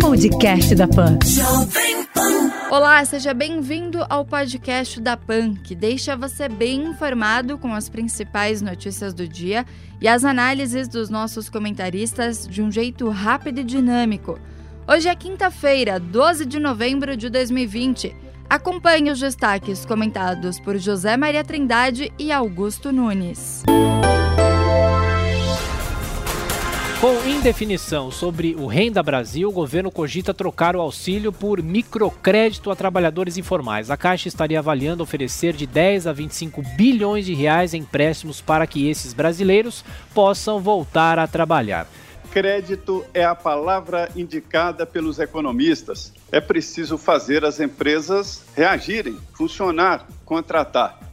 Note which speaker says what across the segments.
Speaker 1: Podcast da Pan.
Speaker 2: Olá, seja bem-vindo ao podcast da PAN, que deixa você bem informado com as principais notícias do dia e as análises dos nossos comentaristas de um jeito rápido e dinâmico. Hoje é quinta-feira, 12 de novembro de 2020. Acompanhe os destaques comentados por José Maria Trindade e Augusto Nunes.
Speaker 3: Com indefinição sobre o Renda Brasil, o governo cogita trocar o auxílio por microcrédito a trabalhadores informais. A Caixa estaria avaliando oferecer de 10 a 25 bilhões de reais em empréstimos para que esses brasileiros possam voltar a trabalhar.
Speaker 4: Crédito é a palavra indicada pelos economistas. É preciso fazer as empresas reagirem, funcionar, contratar.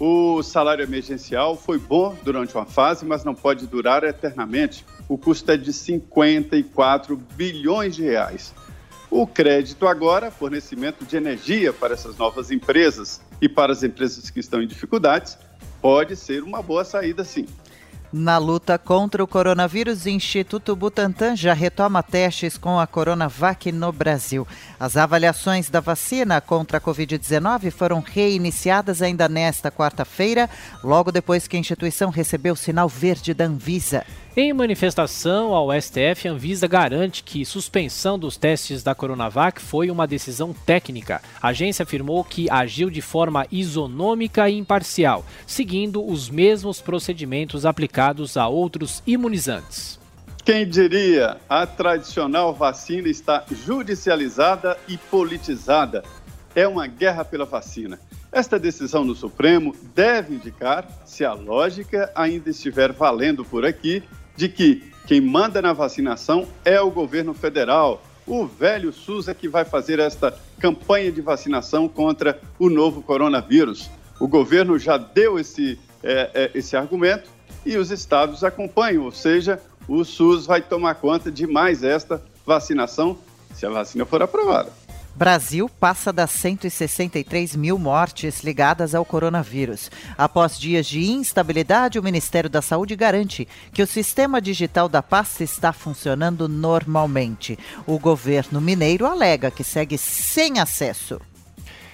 Speaker 4: O salário emergencial foi bom durante uma fase, mas não pode durar eternamente o custo é de 54 bilhões de reais. O crédito agora, fornecimento de energia para essas novas empresas e para as empresas que estão em dificuldades, pode ser uma boa saída sim.
Speaker 5: Na luta contra o coronavírus, o Instituto Butantan já retoma testes com a Coronavac no Brasil. As avaliações da vacina contra a Covid-19 foram reiniciadas ainda nesta quarta-feira, logo depois que a instituição recebeu o sinal verde da Anvisa.
Speaker 3: Em manifestação ao STF, a Anvisa garante que suspensão dos testes da Coronavac foi uma decisão técnica. A agência afirmou que agiu de forma isonômica e imparcial, seguindo os mesmos procedimentos aplicados a outros imunizantes.
Speaker 4: Quem diria? A tradicional vacina está judicializada e politizada. É uma guerra pela vacina. Esta decisão no Supremo deve indicar, se a lógica ainda estiver valendo por aqui, de que quem manda na vacinação é o governo federal. O velho SUS é que vai fazer esta campanha de vacinação contra o novo coronavírus. O governo já deu esse, é, é, esse argumento e os estados acompanham, ou seja, o SUS vai tomar conta de mais esta vacinação se a vacina for aprovada.
Speaker 5: Brasil passa das 163 mil mortes ligadas ao coronavírus. Após dias de instabilidade, o Ministério da Saúde garante que o sistema digital da pasta está funcionando normalmente. O governo mineiro alega que segue sem acesso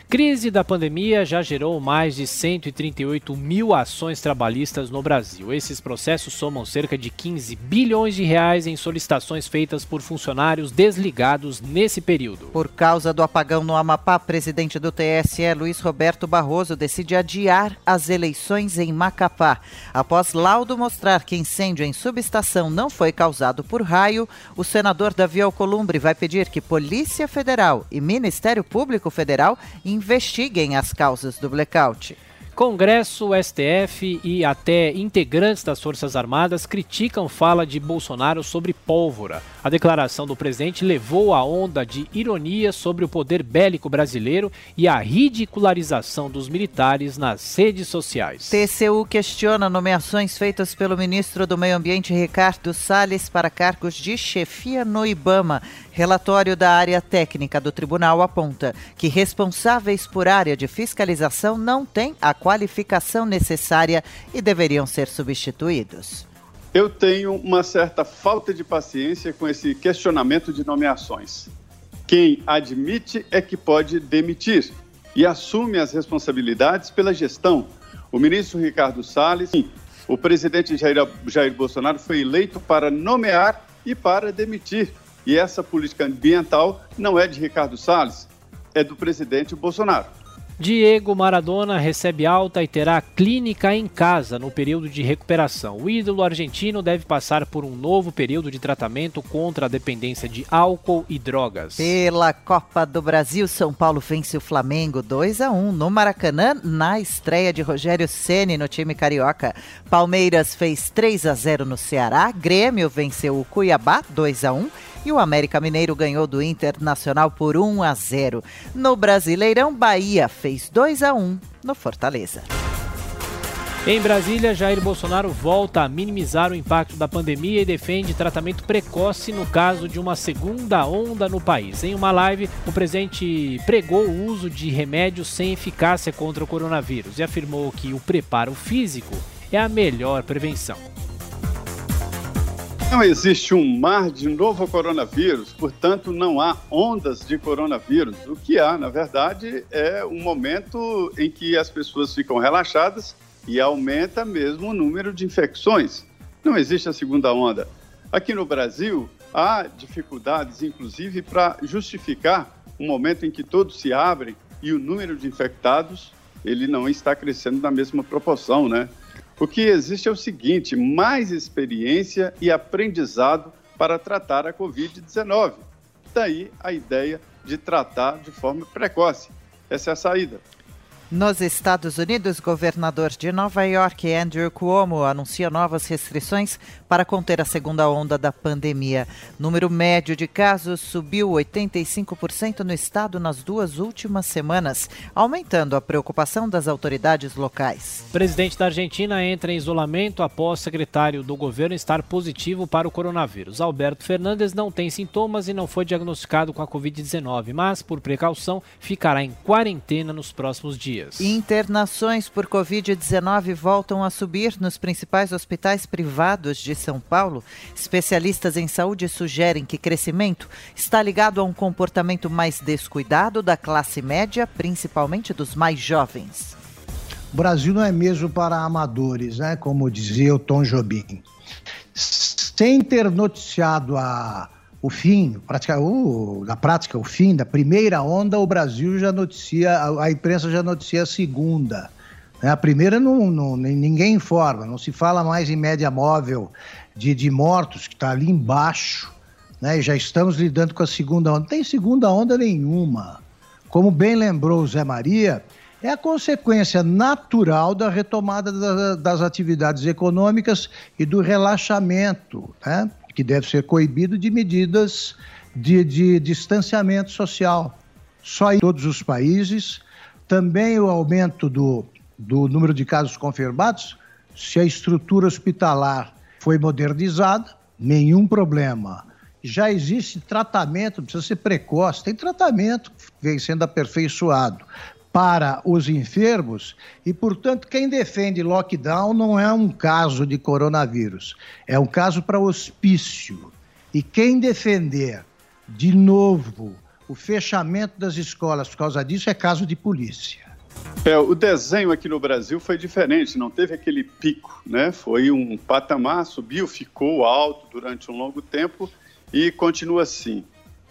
Speaker 3: Crise da pandemia já gerou mais de 138 mil ações trabalhistas no Brasil. Esses processos somam cerca de 15 bilhões de reais em solicitações feitas por funcionários desligados nesse período.
Speaker 5: Por causa do apagão no Amapá, presidente do TSE, Luiz Roberto Barroso, decide adiar as eleições em Macapá. Após laudo mostrar que incêndio em subestação não foi causado por raio, o senador Davi Alcolumbre vai pedir que Polícia Federal e Ministério Público Federal investiguem as causas do blackout.
Speaker 3: Congresso, STF e até integrantes das Forças Armadas criticam fala de Bolsonaro sobre pólvora. A declaração do presidente levou a onda de ironia sobre o poder bélico brasileiro e a ridicularização dos militares nas redes sociais.
Speaker 5: TCU questiona nomeações feitas pelo ministro do Meio Ambiente Ricardo Salles para cargos de chefia no IBAMA. Relatório da área técnica do tribunal aponta que responsáveis por área de fiscalização não têm a qualificação necessária e deveriam ser substituídos.
Speaker 4: Eu tenho uma certa falta de paciência com esse questionamento de nomeações. Quem admite é que pode demitir e assume as responsabilidades pela gestão. O ministro Ricardo Salles, o presidente Jair, Jair Bolsonaro foi eleito para nomear e para demitir. E essa política ambiental não é de Ricardo Salles, é do presidente Bolsonaro.
Speaker 3: Diego Maradona recebe alta e terá clínica em casa no período de recuperação. O ídolo argentino deve passar por um novo período de tratamento contra a dependência de álcool e drogas.
Speaker 5: Pela Copa do Brasil, São Paulo vence o Flamengo 2 a 1 no Maracanã na estreia de Rogério Ceni no time carioca. Palmeiras fez 3 a 0 no Ceará, Grêmio venceu o Cuiabá 2 a 1 e o América Mineiro ganhou do Internacional por 1 a 0. No Brasileirão, Bahia fez 2 a 1 no Fortaleza.
Speaker 3: Em Brasília, Jair Bolsonaro volta a minimizar o impacto da pandemia e defende tratamento precoce no caso de uma segunda onda no país. Em uma live, o presidente pregou o uso de remédios sem eficácia contra o coronavírus e afirmou que o preparo físico é a melhor prevenção.
Speaker 4: Não existe um mar de novo coronavírus, portanto, não há ondas de coronavírus. O que há, na verdade, é um momento em que as pessoas ficam relaxadas e aumenta mesmo o número de infecções. Não existe a segunda onda. Aqui no Brasil, há dificuldades, inclusive, para justificar um momento em que todos se abrem e o número de infectados ele não está crescendo na mesma proporção, né? O que existe é o seguinte: mais experiência e aprendizado para tratar a Covid-19. Daí a ideia de tratar de forma precoce. Essa é a saída.
Speaker 5: Nos Estados Unidos, governador de Nova York, Andrew Cuomo, anuncia novas restrições para conter a segunda onda da pandemia. Número médio de casos subiu 85% no estado nas duas últimas semanas, aumentando a preocupação das autoridades locais.
Speaker 3: O presidente da Argentina entra em isolamento após secretário do governo estar positivo para o coronavírus. Alberto Fernandes não tem sintomas e não foi diagnosticado com a Covid-19, mas, por precaução, ficará em quarentena nos próximos dias dias.
Speaker 5: Internações por Covid-19 voltam a subir nos principais hospitais privados de São Paulo. Especialistas em saúde sugerem que crescimento está ligado a um comportamento mais descuidado da classe média, principalmente dos mais jovens.
Speaker 1: O Brasil não é mesmo para amadores, né? como dizia o Tom Jobim. Sem ter noticiado a o fim, prática, o, na prática, o fim da primeira onda, o Brasil já noticia, a, a imprensa já noticia a segunda. Né? A primeira não, não, ninguém informa, não se fala mais em média móvel de, de mortos, que está ali embaixo, né? e já estamos lidando com a segunda onda. Não tem segunda onda nenhuma. Como bem lembrou o Zé Maria, é a consequência natural da retomada da, das atividades econômicas e do relaxamento, né? que deve ser coibido de medidas de, de distanciamento social. Só em todos os países. Também o aumento do, do número de casos confirmados, se a estrutura hospitalar foi modernizada, nenhum problema. Já existe tratamento, precisa ser precoce, tem tratamento que vem sendo aperfeiçoado para os enfermos e, portanto, quem defende lockdown não é um caso de coronavírus, é um caso para hospício. E quem defender, de novo, o fechamento das escolas por causa disso é caso de polícia.
Speaker 4: É, o desenho aqui no Brasil foi diferente, não teve aquele pico, né? Foi um patamar, subiu, ficou alto durante um longo tempo e continua assim.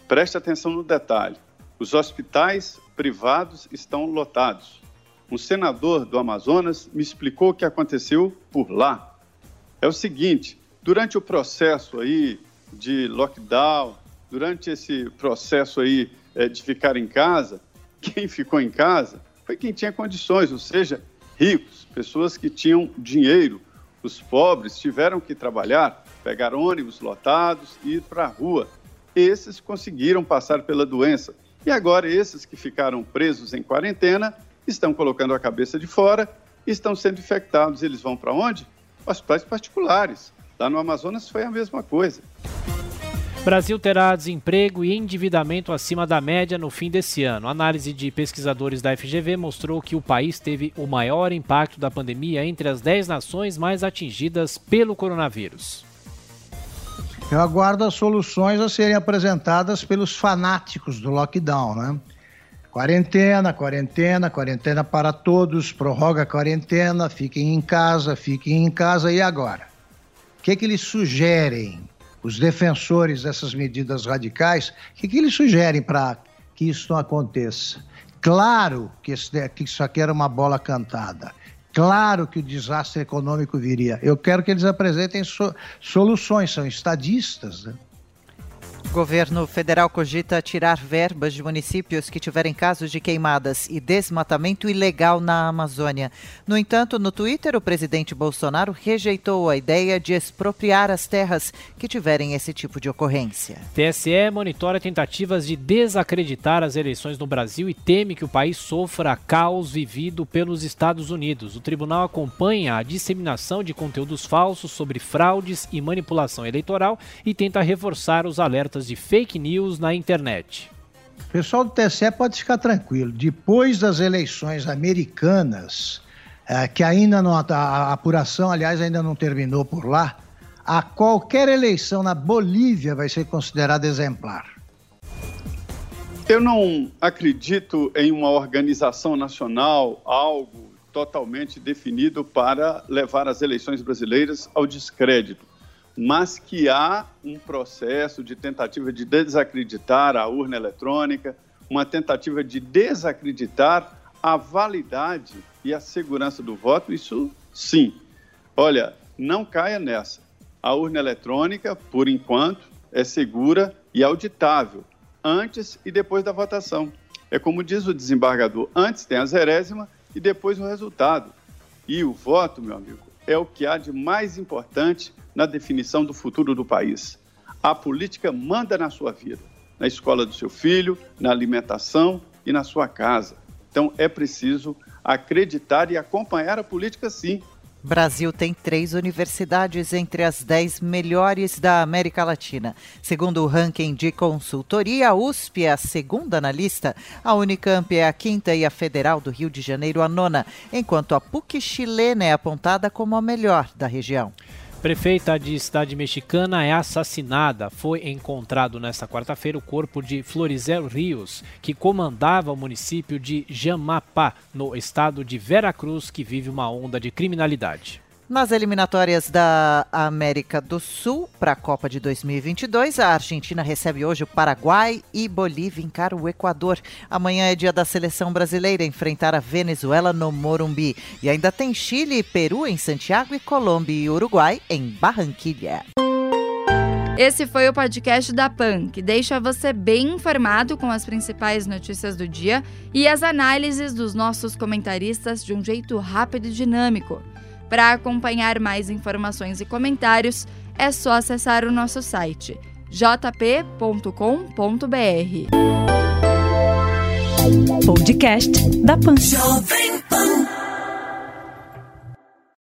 Speaker 4: Preste atenção no detalhe. Os hospitais privados estão lotados. Um senador do Amazonas me explicou o que aconteceu por lá. É o seguinte, durante o processo aí de lockdown, durante esse processo aí é, de ficar em casa, quem ficou em casa foi quem tinha condições, ou seja, ricos, pessoas que tinham dinheiro. Os pobres tiveram que trabalhar, pegar ônibus lotados e ir para a rua. Esses conseguiram passar pela doença e agora esses que ficaram presos em quarentena estão colocando a cabeça de fora, estão sendo infectados. Eles vão para onde? Hospitais particulares. Lá no Amazonas foi a mesma coisa.
Speaker 3: Brasil terá desemprego e endividamento acima da média no fim desse ano. Análise de pesquisadores da FGV mostrou que o país teve o maior impacto da pandemia entre as 10 nações mais atingidas pelo coronavírus.
Speaker 1: Eu aguardo as soluções a serem apresentadas pelos fanáticos do lockdown, né? Quarentena, quarentena, quarentena para todos, prorroga a quarentena, fiquem em casa, fiquem em casa e agora? O que, que eles sugerem? Os defensores dessas medidas radicais, o que, que eles sugerem para que isso não aconteça? Claro que isso aqui era uma bola cantada. Claro que o desastre econômico viria. Eu quero que eles apresentem so soluções, são estadistas. Né?
Speaker 5: Governo federal cogita tirar verbas de municípios que tiverem casos de queimadas e desmatamento ilegal na Amazônia. No entanto, no Twitter, o presidente Bolsonaro rejeitou a ideia de expropriar as terras que tiverem esse tipo de ocorrência.
Speaker 3: TSE monitora tentativas de desacreditar as eleições no Brasil e teme que o país sofra caos vivido pelos Estados Unidos. O tribunal acompanha a disseminação de conteúdos falsos sobre fraudes e manipulação eleitoral e tenta reforçar os alertas de fake news na internet.
Speaker 1: O pessoal do TSE pode ficar tranquilo. Depois das eleições americanas, é, que ainda não. A apuração, aliás, ainda não terminou por lá, a qualquer eleição na Bolívia vai ser considerada exemplar.
Speaker 4: Eu não acredito em uma organização nacional, algo totalmente definido para levar as eleições brasileiras ao descrédito, mas que há um processo de tentativa de desacreditar a urna eletrônica, uma tentativa de desacreditar a validade e a segurança do voto, isso sim. Olha, não caia nessa. A urna eletrônica, por enquanto, é segura e auditável, antes e depois da votação. É como diz o desembargador: antes tem a zerésima e depois o resultado. E o voto, meu amigo, é o que há de mais importante na definição do futuro do país. A política manda na sua vida, na escola do seu filho, na alimentação e na sua casa. Então é preciso acreditar e acompanhar a política sim.
Speaker 5: Brasil tem três universidades entre as dez melhores da América Latina. Segundo o ranking de consultoria, a USP é a segunda na lista, a Unicamp é a quinta e a Federal do Rio de Janeiro a nona, enquanto a PUC chilena é apontada como a melhor da região.
Speaker 3: Prefeita de cidade mexicana é assassinada. Foi encontrado nesta quarta-feira o corpo de Florizel Rios, que comandava o município de Jamapá, no estado de Veracruz, que vive uma onda de criminalidade.
Speaker 5: Nas eliminatórias da América do Sul para a Copa de 2022, a Argentina recebe hoje o Paraguai e Bolívia encara o Equador. Amanhã é dia da seleção brasileira enfrentar a Venezuela no Morumbi. E ainda tem Chile e Peru em Santiago e Colômbia e Uruguai em Barranquilha.
Speaker 2: Esse foi o podcast da PAN, que deixa você bem informado com as principais notícias do dia e as análises dos nossos comentaristas de um jeito rápido e dinâmico. Para acompanhar mais informações e comentários, é só acessar o nosso site jp.com.br.
Speaker 6: Podcast da Pan.